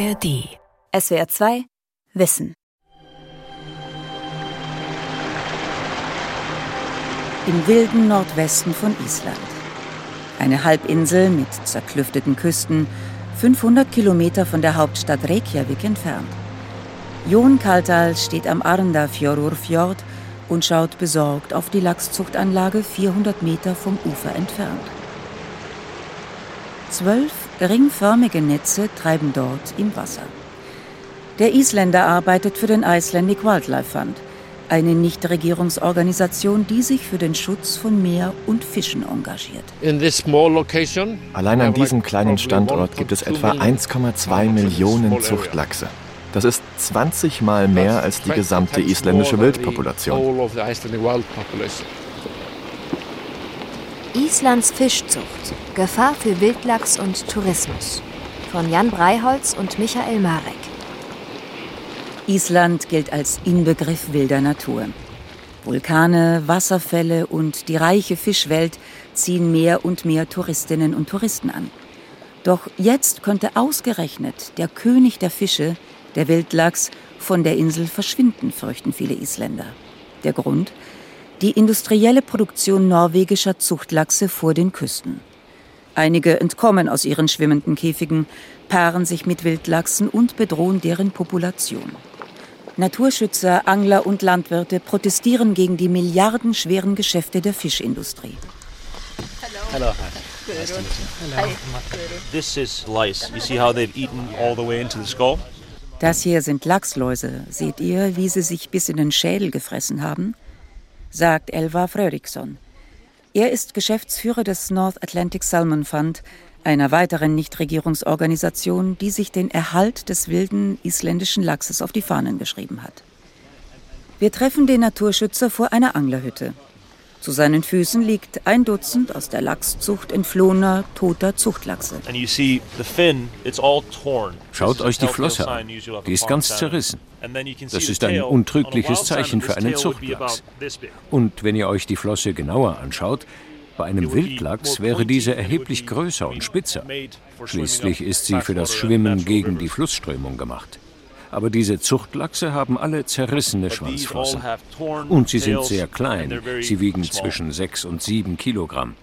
ARD. SWR 2 Wissen. Im wilden Nordwesten von Island. Eine Halbinsel mit zerklüfteten Küsten, 500 Kilometer von der Hauptstadt Reykjavik entfernt. Jon Kaltal steht am Arndafjörður und schaut besorgt auf die Lachszuchtanlage 400 Meter vom Ufer entfernt. Zwölf ringförmige Netze treiben dort im Wasser. Der Isländer arbeitet für den Icelandic Wildlife Fund, eine Nichtregierungsorganisation, die sich für den Schutz von Meer und Fischen engagiert. Allein an diesem kleinen Standort gibt es etwa 1,2 Millionen Zuchtlachse. Das ist 20 Mal mehr als die gesamte isländische Wildpopulation. Islands Fischzucht. Gefahr für Wildlachs und Tourismus. Von Jan Breiholz und Michael Marek. Island gilt als Inbegriff wilder Natur. Vulkane, Wasserfälle und die reiche Fischwelt ziehen mehr und mehr Touristinnen und Touristen an. Doch jetzt könnte ausgerechnet der König der Fische der Wildlachs, von der Insel verschwinden, fürchten viele Isländer. Der Grund? Die industrielle Produktion norwegischer Zuchtlachse vor den Küsten. Einige entkommen aus ihren schwimmenden Käfigen, paaren sich mit Wildlachsen und bedrohen deren Population. Naturschützer, Angler und Landwirte protestieren gegen die milliardenschweren Geschäfte der Fischindustrie. Hello. Hello. This is lice. You see how they've eaten all the way into the skull? Das hier sind Lachsläuse. Seht ihr, wie sie sich bis in den Schädel gefressen haben? Sagt Elva Fröriksson. Er ist Geschäftsführer des North Atlantic Salmon Fund, einer weiteren Nichtregierungsorganisation, die sich den Erhalt des wilden isländischen Lachses auf die Fahnen geschrieben hat. Wir treffen den Naturschützer vor einer Anglerhütte. Zu seinen Füßen liegt ein Dutzend aus der Lachszucht entflohener, toter Zuchtlachse. Schaut euch die Flosse an. Die ist ganz zerrissen. Das ist ein untrügliches Zeichen für einen Zuchtlachs. Und wenn ihr euch die Flosse genauer anschaut, bei einem Wildlachs wäre diese erheblich größer und spitzer. Schließlich ist sie für das Schwimmen gegen die Flussströmung gemacht aber diese Zuchtlachse haben alle zerrissene Schwanzflossen. Und sie sind sehr klein, sie wiegen zwischen 6 und 7 Kilogramm.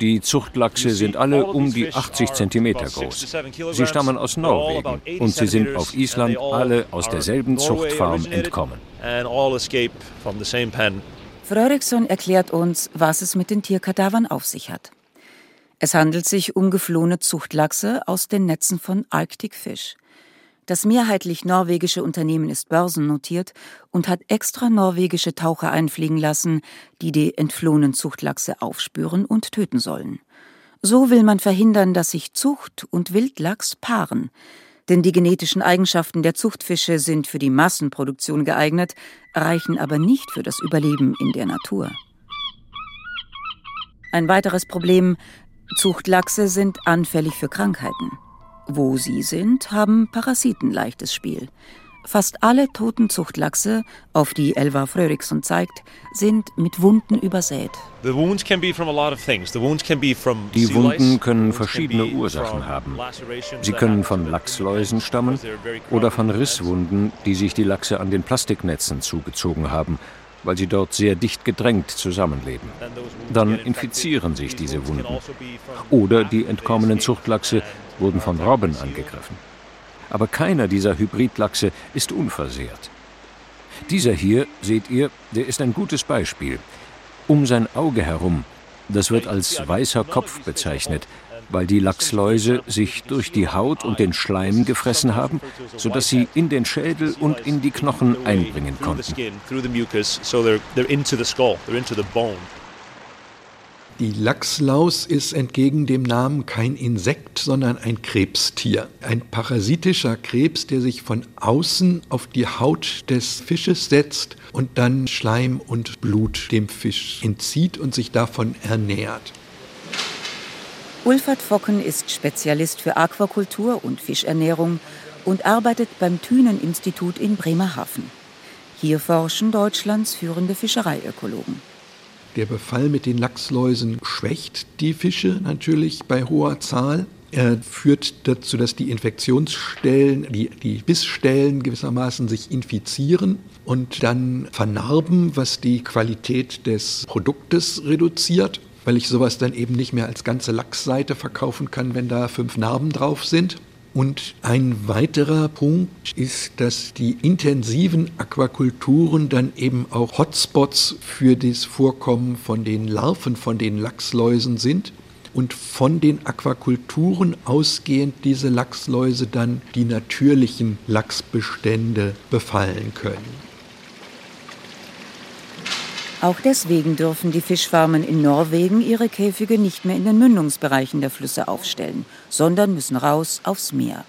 Die Zuchtlachse sind alle um die 80 Zentimeter groß. Sie stammen aus Norwegen und sie sind auf Island alle aus derselben Zuchtfarm entkommen. Fröriksson erklärt uns, was es mit den Tierkadavern auf sich hat. Es handelt sich um geflohene Zuchtlachse aus den Netzen von Arctic Fish. Das mehrheitlich norwegische Unternehmen ist börsennotiert und hat extra norwegische Taucher einfliegen lassen, die die entflohenen Zuchtlachse aufspüren und töten sollen. So will man verhindern, dass sich Zucht und Wildlachs paaren. Denn die genetischen Eigenschaften der Zuchtfische sind für die Massenproduktion geeignet, reichen aber nicht für das Überleben in der Natur. Ein weiteres Problem Zuchtlachse sind anfällig für Krankheiten. Wo sie sind, haben Parasiten leichtes Spiel. Fast alle toten Zuchtlachse, auf die Elva Fröriksson zeigt, sind mit Wunden übersät. Die Wunden können verschiedene Ursachen haben. Sie können von Lachsläusen stammen oder von Risswunden, die sich die Lachse an den Plastiknetzen zugezogen haben weil sie dort sehr dicht gedrängt zusammenleben. Dann infizieren sich diese Wunden. Oder die entkommenen Zuchtlachse wurden von Robben angegriffen. Aber keiner dieser Hybridlachse ist unversehrt. Dieser hier, seht ihr, der ist ein gutes Beispiel. Um sein Auge herum, das wird als weißer Kopf bezeichnet, weil die Lachsläuse sich durch die Haut und den Schleim gefressen haben, sodass sie in den Schädel und in die Knochen einbringen konnten. Die Lachslaus ist entgegen dem Namen kein Insekt, sondern ein Krebstier. Ein parasitischer Krebs, der sich von außen auf die Haut des Fisches setzt und dann Schleim und Blut dem Fisch entzieht und sich davon ernährt. Ulfert Focken ist Spezialist für Aquakultur und Fischernährung und arbeitet beim Thünen-Institut in Bremerhaven. Hier forschen Deutschlands führende Fischereiökologen. Der Befall mit den Lachsläusen schwächt die Fische natürlich bei hoher Zahl. Er führt dazu, dass die Infektionsstellen, die, die Bissstellen gewissermaßen sich infizieren und dann vernarben, was die Qualität des Produktes reduziert, weil ich sowas dann eben nicht mehr als ganze Lachsseite verkaufen kann, wenn da fünf Narben drauf sind. Und ein weiterer Punkt ist, dass die intensiven Aquakulturen dann eben auch Hotspots für das Vorkommen von den Larven, von den Lachsläusen sind und von den Aquakulturen ausgehend diese Lachsläuse dann die natürlichen Lachsbestände befallen können. Auch deswegen dürfen die Fischfarmen in Norwegen ihre Käfige nicht mehr in den Mündungsbereichen der Flüsse aufstellen, sondern müssen raus aufs Meer.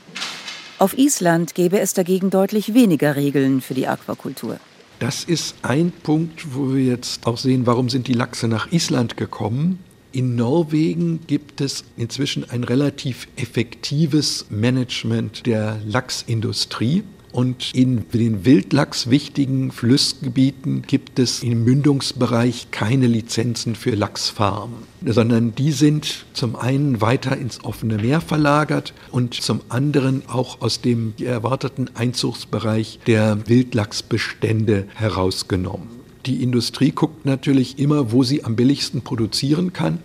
Auf Island gäbe es dagegen deutlich weniger Regeln für die Aquakultur. Das ist ein Punkt, wo wir jetzt auch sehen, warum sind die Lachse nach Island gekommen. In Norwegen gibt es inzwischen ein relativ effektives Management der Lachsindustrie. Und in den Wildlachs wichtigen Flussgebieten gibt es im Mündungsbereich keine Lizenzen für Lachsfarmen, sondern die sind zum einen weiter ins offene Meer verlagert und zum anderen auch aus dem erwarteten Einzugsbereich der Wildlachsbestände herausgenommen. Die Industrie guckt natürlich immer, wo sie am billigsten produzieren kann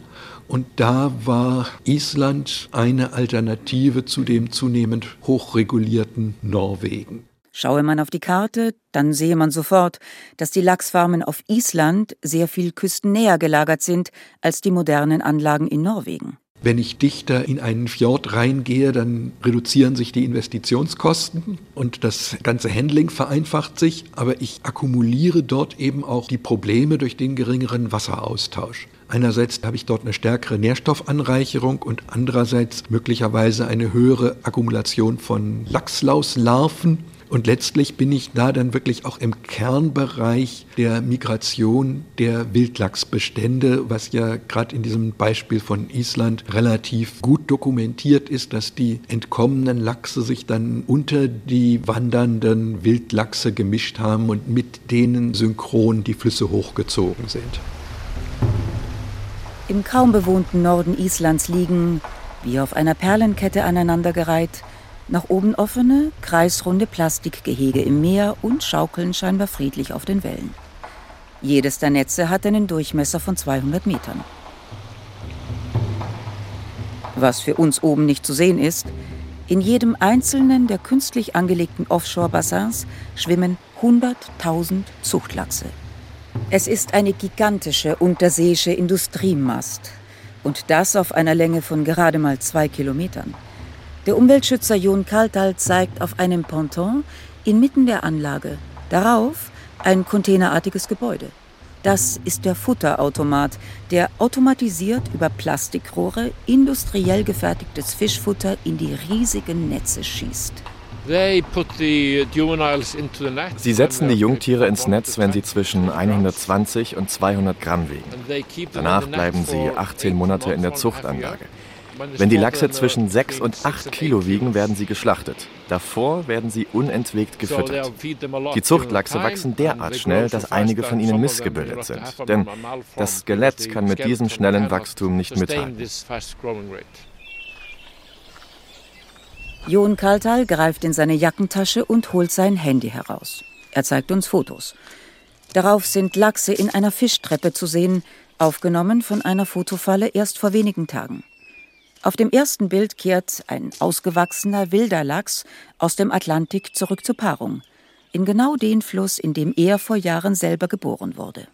und da war Island eine Alternative zu dem zunehmend hochregulierten Norwegen. Schaue man auf die Karte, dann sehe man sofort, dass die Lachsfarmen auf Island sehr viel küstennäher gelagert sind als die modernen Anlagen in Norwegen. Wenn ich dichter in einen Fjord reingehe, dann reduzieren sich die Investitionskosten und das ganze Handling vereinfacht sich, aber ich akkumuliere dort eben auch die Probleme durch den geringeren Wasseraustausch. Einerseits habe ich dort eine stärkere Nährstoffanreicherung und andererseits möglicherweise eine höhere Akkumulation von Lachslauslarven. Und letztlich bin ich da dann wirklich auch im Kernbereich der Migration der Wildlachsbestände, was ja gerade in diesem Beispiel von Island relativ gut dokumentiert ist, dass die entkommenen Lachse sich dann unter die wandernden Wildlachse gemischt haben und mit denen synchron die Flüsse hochgezogen sind. Im kaum bewohnten Norden Islands liegen, wie auf einer Perlenkette aneinandergereiht, nach oben offene, kreisrunde Plastikgehege im Meer und schaukeln scheinbar friedlich auf den Wellen. Jedes der Netze hat einen Durchmesser von 200 Metern. Was für uns oben nicht zu sehen ist, in jedem einzelnen der künstlich angelegten Offshore-Bassins schwimmen 100.000 Zuchtlachse. Es ist eine gigantische unterseeische Industriemast. Und das auf einer Länge von gerade mal zwei Kilometern. Der Umweltschützer Jon Kaltal zeigt auf einem Ponton inmitten der Anlage. Darauf ein containerartiges Gebäude. Das ist der Futterautomat, der automatisiert über Plastikrohre industriell gefertigtes Fischfutter in die riesigen Netze schießt. Sie setzen die Jungtiere ins Netz, wenn sie zwischen 120 und 200 Gramm wiegen. Danach bleiben sie 18 Monate in der Zuchtanlage. Wenn die Lachse zwischen 6 und 8 Kilo wiegen, werden sie geschlachtet. Davor werden sie unentwegt gefüttert. Die Zuchtlachse wachsen derart schnell, dass einige von ihnen missgebildet sind. Denn das Skelett kann mit diesem schnellen Wachstum nicht mithalten. Jon Kaltal greift in seine Jackentasche und holt sein Handy heraus. Er zeigt uns Fotos. Darauf sind Lachse in einer Fischtreppe zu sehen, aufgenommen von einer Fotofalle erst vor wenigen Tagen. Auf dem ersten Bild kehrt ein ausgewachsener wilder Lachs aus dem Atlantik zurück zur Paarung, in genau den Fluss, in dem er vor Jahren selber geboren wurde.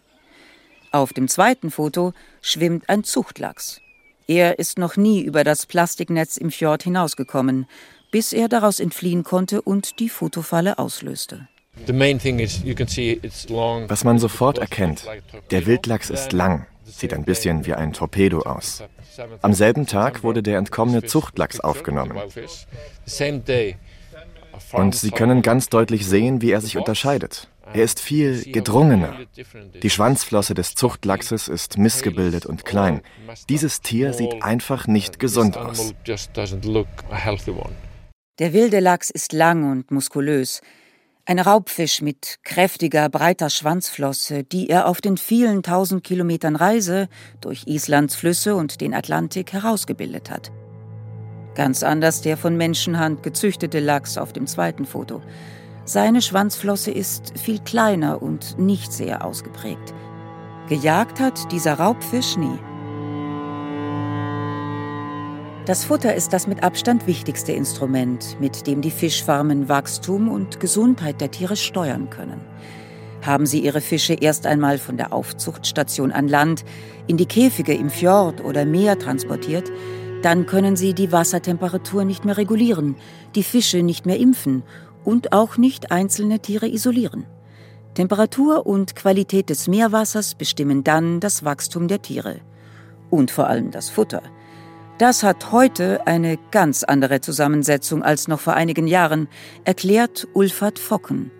Auf dem zweiten Foto schwimmt ein Zuchtlachs. Er ist noch nie über das Plastiknetz im Fjord hinausgekommen, bis er daraus entfliehen konnte und die Fotofalle auslöste. Was man sofort erkennt, der Wildlachs ist lang, sieht ein bisschen wie ein Torpedo aus. Am selben Tag wurde der entkommene Zuchtlachs aufgenommen. Und Sie können ganz deutlich sehen, wie er sich unterscheidet. Er ist viel gedrungener. Die Schwanzflosse des Zuchtlachses ist missgebildet und klein. Dieses Tier sieht einfach nicht gesund aus. Der wilde Lachs ist lang und muskulös. Ein Raubfisch mit kräftiger, breiter Schwanzflosse, die er auf den vielen tausend Kilometern Reise durch Islands Flüsse und den Atlantik herausgebildet hat. Ganz anders der von Menschenhand gezüchtete Lachs auf dem zweiten Foto. Seine Schwanzflosse ist viel kleiner und nicht sehr ausgeprägt. Gejagt hat dieser Raubfisch nie. Das Futter ist das mit Abstand wichtigste Instrument, mit dem die Fischfarmen Wachstum und Gesundheit der Tiere steuern können. Haben sie ihre Fische erst einmal von der Aufzuchtstation an Land in die Käfige im Fjord oder Meer transportiert, dann können sie die Wassertemperatur nicht mehr regulieren, die Fische nicht mehr impfen und auch nicht einzelne Tiere isolieren. Temperatur und Qualität des Meerwassers bestimmen dann das Wachstum der Tiere und vor allem das Futter – das hat heute eine ganz andere Zusammensetzung als noch vor einigen Jahren, erklärt Ulfert Focken.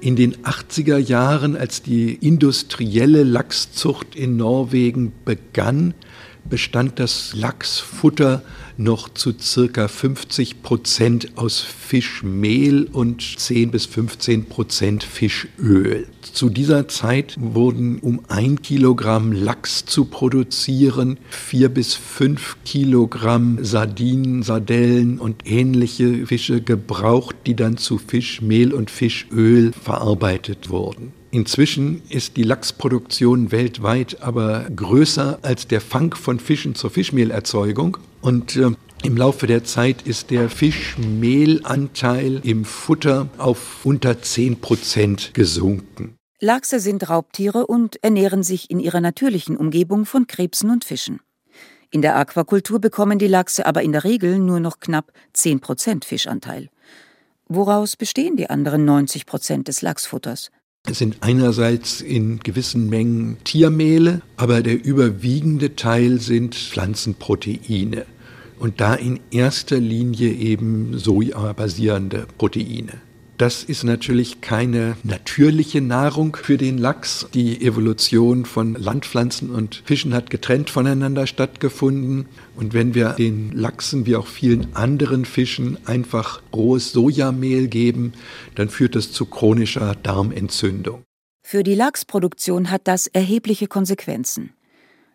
In den 80er Jahren, als die industrielle Lachszucht in Norwegen begann, bestand das Lachsfutter noch zu circa 50 Prozent aus Fischmehl und 10 bis 15 Prozent Fischöl. Zu dieser Zeit wurden, um ein Kilogramm Lachs zu produzieren, vier bis fünf Kilogramm Sardinen, Sardellen und ähnliche Fische gebraucht, die dann zu Fischmehl und Fischöl verarbeitet wurden. Inzwischen ist die Lachsproduktion weltweit aber größer als der Fang von Fischen zur Fischmehlerzeugung. Und äh, im Laufe der Zeit ist der Fischmehlanteil im Futter auf unter 10 Prozent gesunken. Lachse sind Raubtiere und ernähren sich in ihrer natürlichen Umgebung von Krebsen und Fischen. In der Aquakultur bekommen die Lachse aber in der Regel nur noch knapp 10 Prozent Fischanteil. Woraus bestehen die anderen 90 Prozent des Lachsfutters? Es sind einerseits in gewissen Mengen Tiermehle, aber der überwiegende Teil sind Pflanzenproteine. Und da in erster Linie eben Soja-basierende Proteine. Das ist natürlich keine natürliche Nahrung für den Lachs. Die Evolution von Landpflanzen und Fischen hat getrennt voneinander stattgefunden. Und wenn wir den Lachsen wie auch vielen anderen Fischen einfach rohes Sojamehl geben, dann führt das zu chronischer Darmentzündung. Für die Lachsproduktion hat das erhebliche Konsequenzen.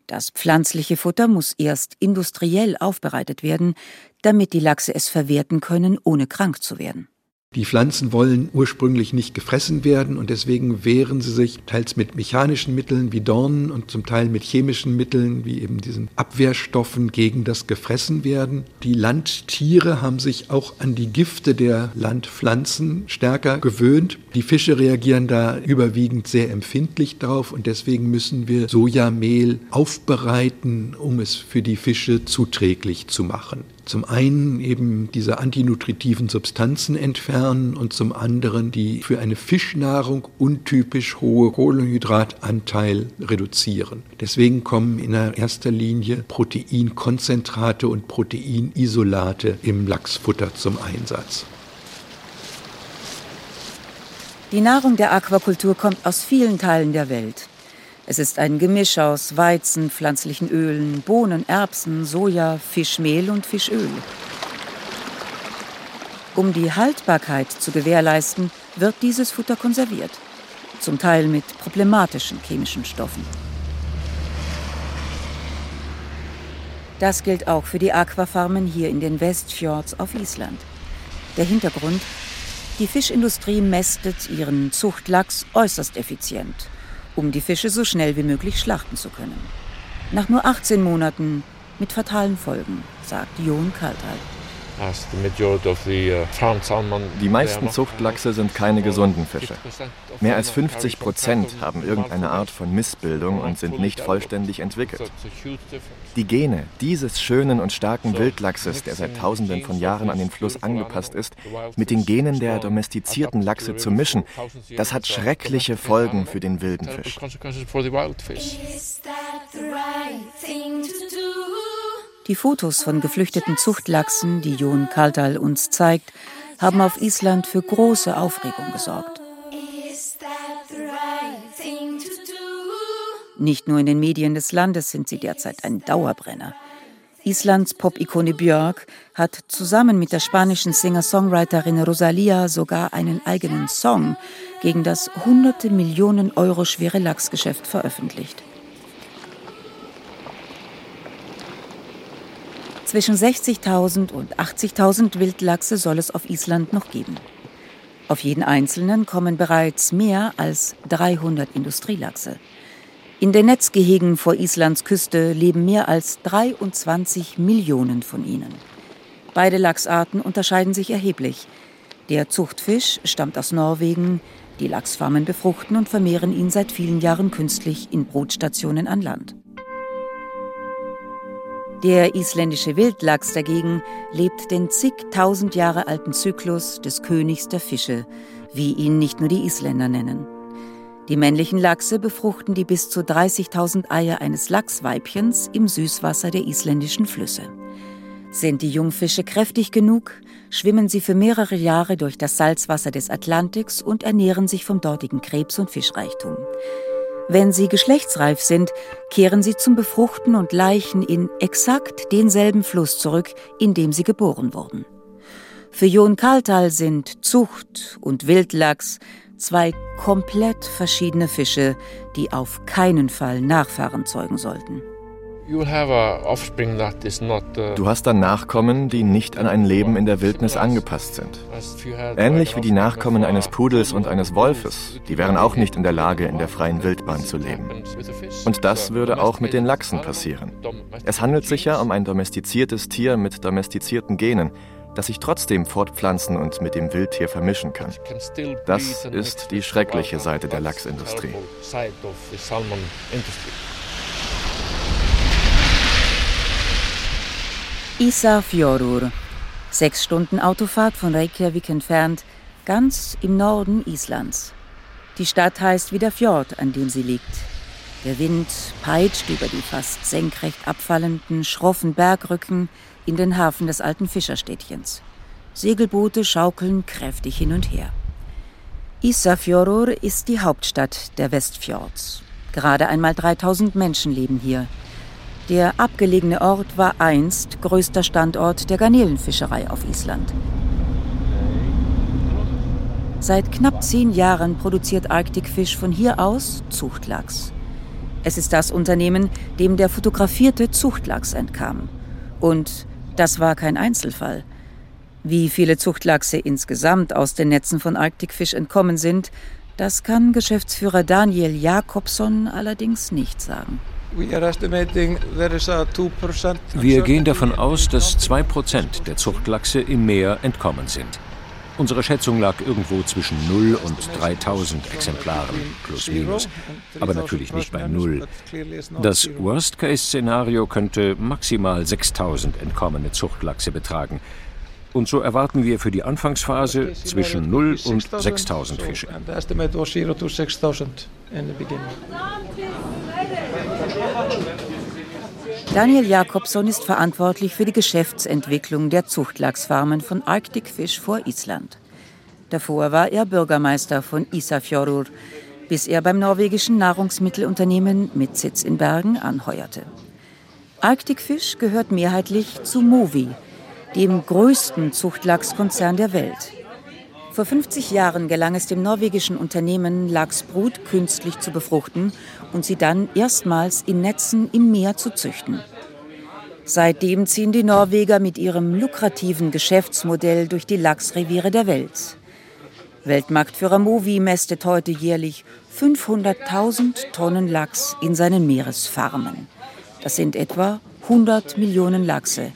Das pflanzliche Futter muss erst industriell aufbereitet werden, damit die Lachse es verwerten können, ohne krank zu werden. Die Pflanzen wollen ursprünglich nicht gefressen werden und deswegen wehren sie sich teils mit mechanischen Mitteln wie Dornen und zum Teil mit chemischen Mitteln wie eben diesen Abwehrstoffen gegen das Gefressenwerden. Die Landtiere haben sich auch an die Gifte der Landpflanzen stärker gewöhnt. Die Fische reagieren da überwiegend sehr empfindlich drauf und deswegen müssen wir Sojamehl aufbereiten, um es für die Fische zuträglich zu machen. Zum einen eben diese antinutritiven Substanzen entfernen und zum anderen die für eine Fischnahrung untypisch hohe Kohlenhydratanteil reduzieren. Deswegen kommen in erster Linie Proteinkonzentrate und Proteinisolate im Lachsfutter zum Einsatz. Die Nahrung der Aquakultur kommt aus vielen Teilen der Welt. Es ist ein Gemisch aus Weizen, pflanzlichen Ölen, Bohnen, Erbsen, Soja, Fischmehl und Fischöl. Um die Haltbarkeit zu gewährleisten, wird dieses Futter konserviert, zum Teil mit problematischen chemischen Stoffen. Das gilt auch für die Aquafarmen hier in den Westfjords auf Island. Der Hintergrund? Die Fischindustrie mästet ihren Zuchtlachs äußerst effizient um die Fische so schnell wie möglich schlachten zu können. Nach nur 18 Monaten mit fatalen Folgen, sagt Jon Kaltal. Uh, die meisten Zuchtlachse sind keine gesunden Fische. Mehr als 50 Prozent haben irgendeine Art von Missbildung und sind nicht vollständig entwickelt. Die Gene dieses schönen und starken Wildlachses, der seit Tausenden von Jahren an den Fluss angepasst ist, mit den Genen der domestizierten Lachse zu mischen, das hat schreckliche Folgen für den wilden Fisch. Die Fotos von geflüchteten Zuchtlachsen, die Jon Kaltal uns zeigt, haben auf Island für große Aufregung gesorgt. Nicht nur in den Medien des Landes sind sie derzeit ein Dauerbrenner. Islands Pop-Ikone Björk hat zusammen mit der spanischen Singer-Songwriterin Rosalia sogar einen eigenen Song gegen das hunderte Millionen Euro schwere Zwischen 60.000 und 80.000 Wildlachse soll es auf Island noch geben. Auf jeden einzelnen kommen bereits mehr als 300 Industrielachse. In den Netzgehegen vor Islands Küste leben mehr als 23 Millionen von ihnen. Beide Lachsarten unterscheiden sich erheblich. Der Zuchtfisch stammt aus Norwegen, die Lachsfarmen befruchten und vermehren ihn seit vielen Jahren künstlich in Brutstationen an Land. Der isländische Wildlachs dagegen lebt den zigtausend Jahre alten Zyklus des Königs der Fische, wie ihn nicht nur die Isländer nennen. Die männlichen Lachse befruchten die bis zu 30.000 Eier eines Lachsweibchens im Süßwasser der isländischen Flüsse. Sind die Jungfische kräftig genug, schwimmen sie für mehrere Jahre durch das Salzwasser des Atlantiks und ernähren sich vom dortigen Krebs- und Fischreichtum. Wenn sie geschlechtsreif sind, kehren sie zum Befruchten und Leichen in exakt denselben Fluss zurück, in dem sie geboren wurden. Für Jon Kaltal sind Zucht und Wildlachs zwei komplett verschiedene Fische, die auf keinen Fall Nachfahren zeugen sollten. Uh, du hast dann Nachkommen, die nicht an ein Leben in der Wildnis angepasst sind. Ähnlich wie die Nachkommen eines Pudels und eines Wolfes, die wären auch nicht in der Lage, in der freien Wildbahn zu leben. Und das würde auch mit den Lachsen passieren. Es handelt sich ja um ein domestiziertes Tier mit domestizierten Genen, das sich trotzdem fortpflanzen und mit dem Wildtier vermischen kann. Das ist die schreckliche Seite der Lachsindustrie. Isafjordur. Sechs Stunden Autofahrt von Reykjavik entfernt, ganz im Norden Islands. Die Stadt heißt wie der Fjord, an dem sie liegt. Der Wind peitscht über die fast senkrecht abfallenden, schroffen Bergrücken in den Hafen des alten Fischerstädtchens. Segelboote schaukeln kräftig hin und her. Isafjordur ist die Hauptstadt der Westfjords. Gerade einmal 3000 Menschen leben hier. Der abgelegene Ort war einst größter Standort der Garnelenfischerei auf Island. Seit knapp zehn Jahren produziert Arctic Fish von hier aus Zuchtlachs. Es ist das Unternehmen, dem der fotografierte Zuchtlachs entkam. Und das war kein Einzelfall. Wie viele Zuchtlachse insgesamt aus den Netzen von Arctic Fish entkommen sind, das kann Geschäftsführer Daniel Jakobson allerdings nicht sagen. Wir gehen davon aus, dass 2% der Zuchtlachse im Meer entkommen sind. Unsere Schätzung lag irgendwo zwischen 0 und 3000 Exemplaren, plus minus, aber natürlich nicht bei 0. Das Worst-Case-Szenario könnte maximal 6000 entkommene Zuchtlachse betragen. Und so erwarten wir für die Anfangsphase zwischen 0 und 6000 Fische. Daniel Jakobson ist verantwortlich für die Geschäftsentwicklung der Zuchtlachsfarmen von Arctic Fish vor Island. Davor war er Bürgermeister von Isafjordur, bis er beim norwegischen Nahrungsmittelunternehmen mit Sitz in Bergen anheuerte. Arctic Fish gehört mehrheitlich zu Movi, dem größten Zuchtlachskonzern der Welt. Vor 50 Jahren gelang es dem norwegischen Unternehmen, Lachsbrut künstlich zu befruchten und sie dann erstmals in Netzen im Meer zu züchten. Seitdem ziehen die Norweger mit ihrem lukrativen Geschäftsmodell durch die Lachsreviere der Welt. Weltmarktführer Movi mästet heute jährlich 500.000 Tonnen Lachs in seinen Meeresfarmen. Das sind etwa 100 Millionen Lachse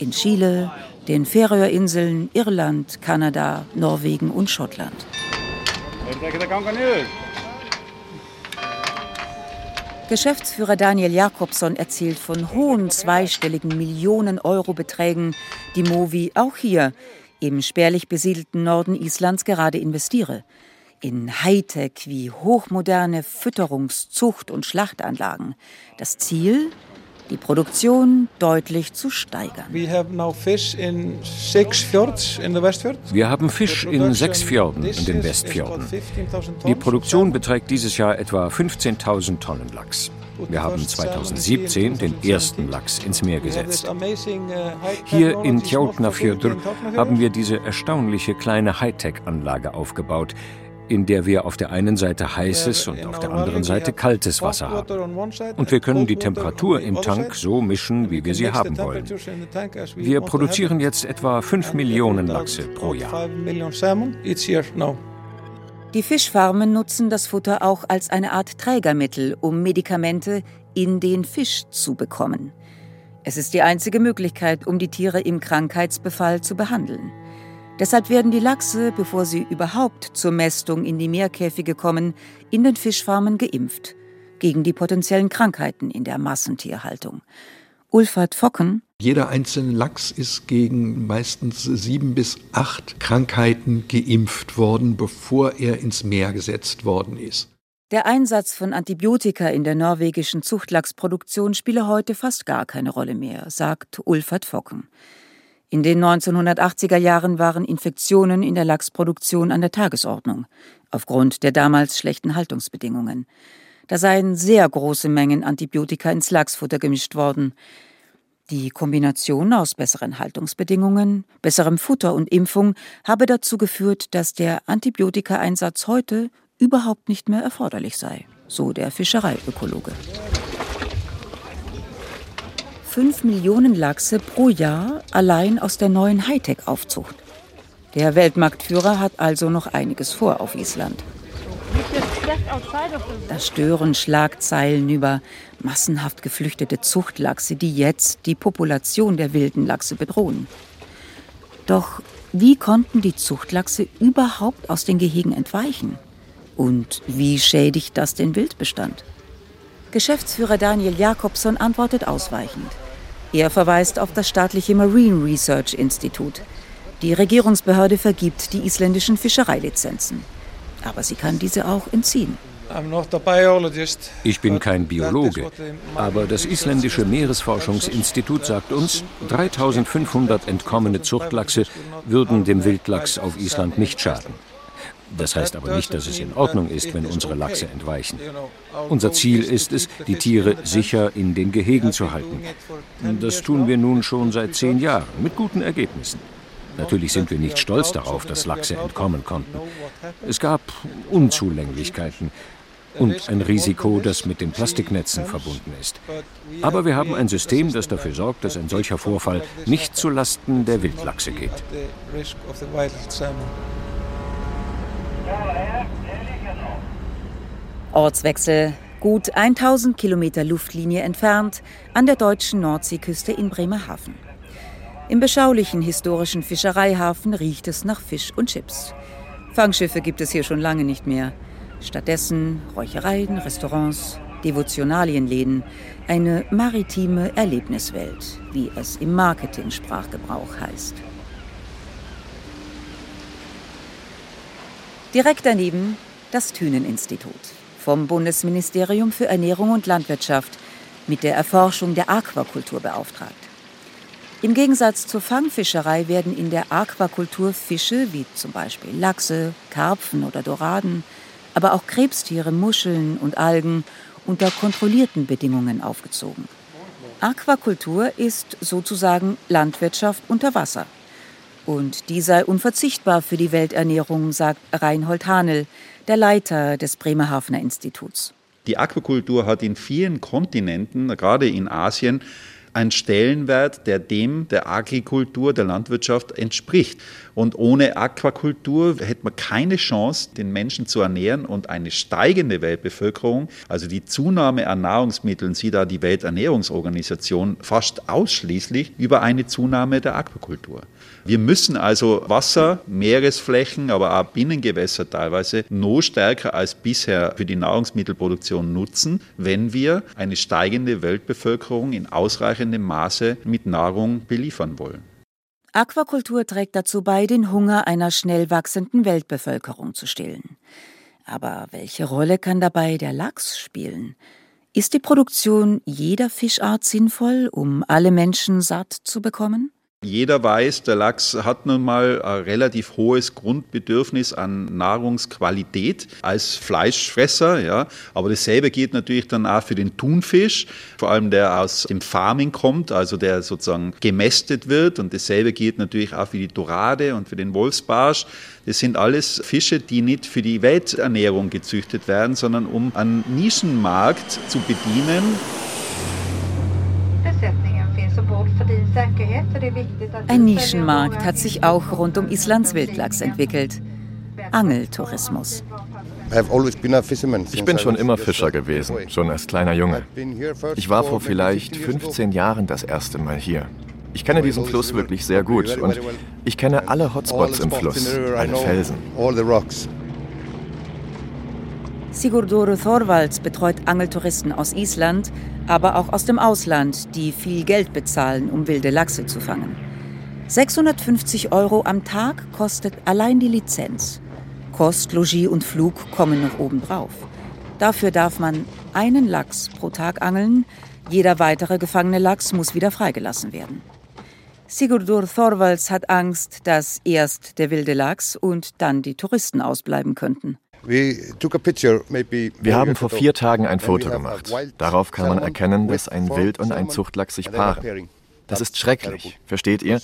in Chile, den Färöerinseln, Irland, Kanada, Norwegen und Schottland. Geschäftsführer Daniel Jakobson erzählt von hohen zweistelligen Millionen-Euro-Beträgen, die Movi auch hier im spärlich besiedelten Norden Islands gerade investiere. In Hightech wie hochmoderne Fütterungs-, Zucht- und Schlachtanlagen. Das Ziel? Die Produktion deutlich zu steigern. Wir haben Fisch in sechs Fjorden in den Westfjorden. Die Produktion beträgt dieses Jahr etwa 15.000 Tonnen Lachs. Wir haben 2017 den ersten Lachs ins Meer gesetzt. Hier in Tjautnafjörður haben wir diese erstaunliche kleine Hightech-Anlage aufgebaut, in der wir auf der einen Seite heißes und auf der anderen Seite kaltes Wasser haben. Und wir können die Temperatur im Tank so mischen, wie wir sie haben wollen. Wir produzieren jetzt etwa 5 Millionen Lachse pro Jahr. Die Fischfarmen nutzen das Futter auch als eine Art Trägermittel, um Medikamente in den Fisch zu bekommen. Es ist die einzige Möglichkeit, um die Tiere im Krankheitsbefall zu behandeln. Deshalb werden die Lachse, bevor sie überhaupt zur Mästung in die Meerkäfige kommen, in den Fischfarmen geimpft. Gegen die potenziellen Krankheiten in der Massentierhaltung. Ulfert Focken. Jeder einzelne Lachs ist gegen meistens sieben bis acht Krankheiten geimpft worden, bevor er ins Meer gesetzt worden ist. Der Einsatz von Antibiotika in der norwegischen Zuchtlachsproduktion spiele heute fast gar keine Rolle mehr, sagt Ulfert Focken. In den 1980er Jahren waren Infektionen in der Lachsproduktion an der Tagesordnung, aufgrund der damals schlechten Haltungsbedingungen. Da seien sehr große Mengen Antibiotika ins Lachsfutter gemischt worden. Die Kombination aus besseren Haltungsbedingungen, besserem Futter und Impfung habe dazu geführt, dass der Antibiotikaeinsatz heute überhaupt nicht mehr erforderlich sei, so der Fischereiökologe. 5 Millionen Lachse pro Jahr allein aus der neuen Hightech-Aufzucht. Der Weltmarktführer hat also noch einiges vor auf Island. Da stören Schlagzeilen über massenhaft geflüchtete Zuchtlachse, die jetzt die Population der wilden Lachse bedrohen. Doch wie konnten die Zuchtlachse überhaupt aus den Gehegen entweichen? Und wie schädigt das den Wildbestand? Geschäftsführer Daniel Jakobson antwortet ausweichend. Er verweist auf das staatliche Marine Research Institute. Die Regierungsbehörde vergibt die isländischen Fischereilizenzen. Aber sie kann diese auch entziehen. Ich bin kein Biologe, aber das isländische Meeresforschungsinstitut sagt uns, 3500 entkommene Zuchtlachse würden dem Wildlachs auf Island nicht schaden. Das heißt aber nicht, dass es in Ordnung ist, wenn unsere Lachse entweichen. Unser Ziel ist es, die Tiere sicher in den Gehegen zu halten. Das tun wir nun schon seit zehn Jahren mit guten Ergebnissen. Natürlich sind wir nicht stolz darauf, dass Lachse entkommen konnten. Es gab Unzulänglichkeiten und ein Risiko, das mit den Plastiknetzen verbunden ist. Aber wir haben ein System, das dafür sorgt, dass ein solcher Vorfall nicht zulasten der Wildlachse geht. Ortswechsel gut 1000 Kilometer Luftlinie entfernt an der deutschen Nordseeküste in Bremerhaven. Im beschaulichen historischen Fischereihafen riecht es nach Fisch und Chips. Fangschiffe gibt es hier schon lange nicht mehr. Stattdessen Räuchereien, Restaurants, Devotionalienläden, eine maritime Erlebniswelt, wie es im Marketing-Sprachgebrauch heißt. Direkt daneben das Thünen-Institut vom Bundesministerium für Ernährung und Landwirtschaft mit der Erforschung der Aquakultur beauftragt. Im Gegensatz zur Fangfischerei werden in der Aquakultur Fische wie zum Beispiel Lachse, Karpfen oder Doraden, aber auch Krebstiere, Muscheln und Algen unter kontrollierten Bedingungen aufgezogen. Aquakultur ist sozusagen Landwirtschaft unter Wasser. Und die sei unverzichtbar für die Welternährung, sagt Reinhold Hanel, der Leiter des Bremerhavener Instituts. Die Aquakultur hat in vielen Kontinenten, gerade in Asien, einen Stellenwert, der dem der Agrikultur, der Landwirtschaft entspricht. Und ohne Aquakultur hätte man keine Chance, den Menschen zu ernähren und eine steigende Weltbevölkerung, also die Zunahme an Nahrungsmitteln, sieht da die Welternährungsorganisation fast ausschließlich über eine Zunahme der Aquakultur. Wir müssen also Wasser, Meeresflächen, aber auch Binnengewässer teilweise noch stärker als bisher für die Nahrungsmittelproduktion nutzen, wenn wir eine steigende Weltbevölkerung in ausreichendem Maße mit Nahrung beliefern wollen. Aquakultur trägt dazu bei, den Hunger einer schnell wachsenden Weltbevölkerung zu stillen. Aber welche Rolle kann dabei der Lachs spielen? Ist die Produktion jeder Fischart sinnvoll, um alle Menschen satt zu bekommen? Jeder weiß, der Lachs hat nun mal ein relativ hohes Grundbedürfnis an Nahrungsqualität als Fleischfresser. Ja. Aber dasselbe geht natürlich dann auch für den Thunfisch, vor allem der aus dem Farming kommt, also der sozusagen gemästet wird. Und dasselbe geht natürlich auch für die Dorade und für den Wolfsbarsch. Das sind alles Fische, die nicht für die Welternährung gezüchtet werden, sondern um einen Nischenmarkt zu bedienen. Ein Nischenmarkt hat sich auch rund um Islands Wildlachs entwickelt. Angeltourismus. Ich bin schon immer Fischer gewesen, schon als kleiner Junge. Ich war vor vielleicht 15 Jahren das erste Mal hier. Ich kenne diesen Fluss wirklich sehr gut und ich kenne alle Hotspots im Fluss, alle Felsen. Sigurdur Thorvalds betreut Angeltouristen aus Island, aber auch aus dem Ausland, die viel Geld bezahlen, um wilde Lachse zu fangen. 650 Euro am Tag kostet allein die Lizenz. Kost, Logis und Flug kommen noch obendrauf. Dafür darf man einen Lachs pro Tag angeln. Jeder weitere gefangene Lachs muss wieder freigelassen werden. Sigurdur Thorvalds hat Angst, dass erst der wilde Lachs und dann die Touristen ausbleiben könnten. Wir haben vor vier Tagen ein Foto gemacht. Darauf kann man erkennen, dass ein Wild- und ein Zuchtlachs sich paaren. Das ist schrecklich, versteht ihr?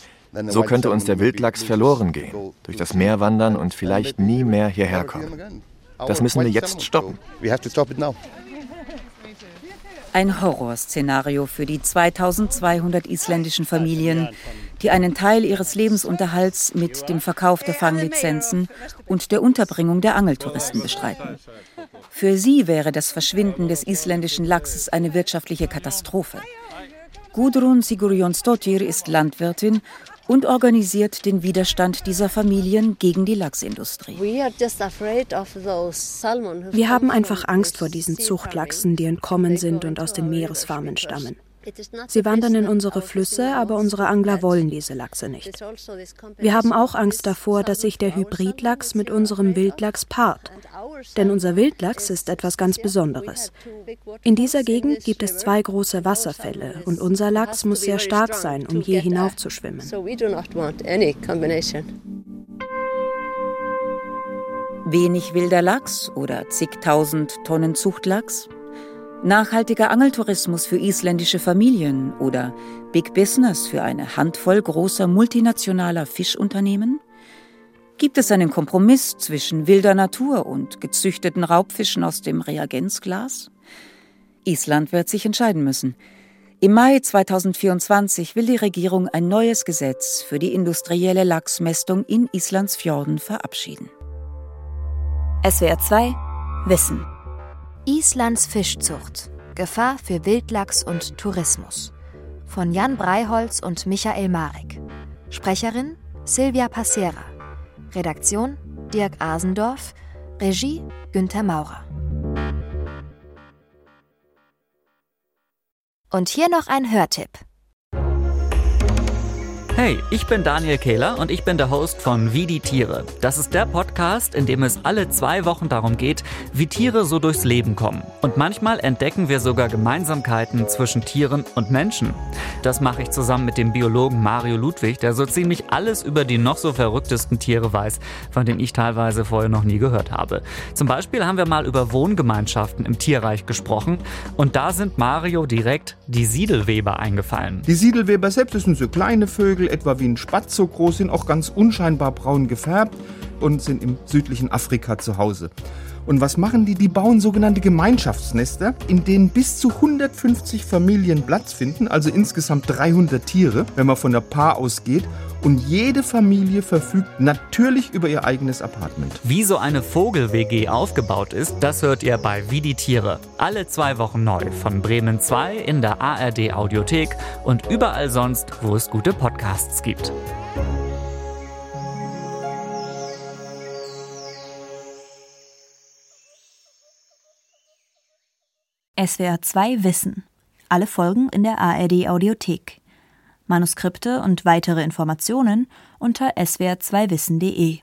So könnte uns der Wildlachs verloren gehen, durch das Meer wandern und vielleicht nie mehr hierher kommen. Das müssen wir jetzt stoppen. Ein Horrorszenario für die 2200 isländischen Familien, die einen Teil ihres Lebensunterhalts mit dem Verkauf der Fanglizenzen und der Unterbringung der Angeltouristen bestreiten. Für sie wäre das Verschwinden des isländischen Lachses eine wirtschaftliche Katastrophe. Gudrun Sigurjonsdottir ist Landwirtin und organisiert den Widerstand dieser Familien gegen die Lachsindustrie. Wir haben einfach Angst vor diesen Zuchtlachsen, die entkommen sind und aus den Meeresfarmen stammen. Sie wandern in unsere Flüsse, aber unsere Angler wollen diese Lachse nicht. Wir haben auch Angst davor, dass sich der Hybridlachs mit unserem Wildlachs paart. Denn unser Wildlachs ist etwas ganz Besonderes. In dieser Gegend gibt es zwei große Wasserfälle und unser Lachs muss sehr stark sein, um hier hinauf zu schwimmen. Wenig wilder Lachs oder zigtausend Tonnen Zuchtlachs? Nachhaltiger Angeltourismus für isländische Familien oder Big Business für eine Handvoll großer multinationaler Fischunternehmen? Gibt es einen Kompromiss zwischen wilder Natur und gezüchteten Raubfischen aus dem Reagenzglas? Island wird sich entscheiden müssen. Im Mai 2024 will die Regierung ein neues Gesetz für die industrielle Lachsmästung in Islands Fjorden verabschieden. SWR 2 Wissen Islands Fischzucht. Gefahr für Wildlachs und Tourismus. Von Jan Breiholz und Michael Marek. Sprecherin Silvia Passera. Redaktion Dirk Asendorf. Regie Günther Maurer. Und hier noch ein Hörtipp. Hey, ich bin Daniel Kehler und ich bin der Host von Wie die Tiere. Das ist der Podcast, in dem es alle zwei Wochen darum geht, wie Tiere so durchs Leben kommen. Und manchmal entdecken wir sogar Gemeinsamkeiten zwischen Tieren und Menschen. Das mache ich zusammen mit dem Biologen Mario Ludwig, der so ziemlich alles über die noch so verrücktesten Tiere weiß, von denen ich teilweise vorher noch nie gehört habe. Zum Beispiel haben wir mal über Wohngemeinschaften im Tierreich gesprochen und da sind Mario direkt die Siedelweber eingefallen. Die Siedelweber selbst sind so kleine Vögel, etwa wie ein Spatz so groß sind, auch ganz unscheinbar braun gefärbt und sind im südlichen Afrika zu Hause. Und was machen die? Die bauen sogenannte Gemeinschaftsnester, in denen bis zu 150 Familien Platz finden, also insgesamt 300 Tiere, wenn man von der Paar ausgeht. Und jede Familie verfügt natürlich über ihr eigenes Apartment. Wie so eine Vogel-WG aufgebaut ist, das hört ihr bei Wie die Tiere. Alle zwei Wochen neu von Bremen 2 in der ARD Audiothek und überall sonst, wo es gute Podcasts gibt. SWR 2 Wissen. Alle Folgen in der ARD Audiothek. Manuskripte und weitere Informationen unter swr2wissen.de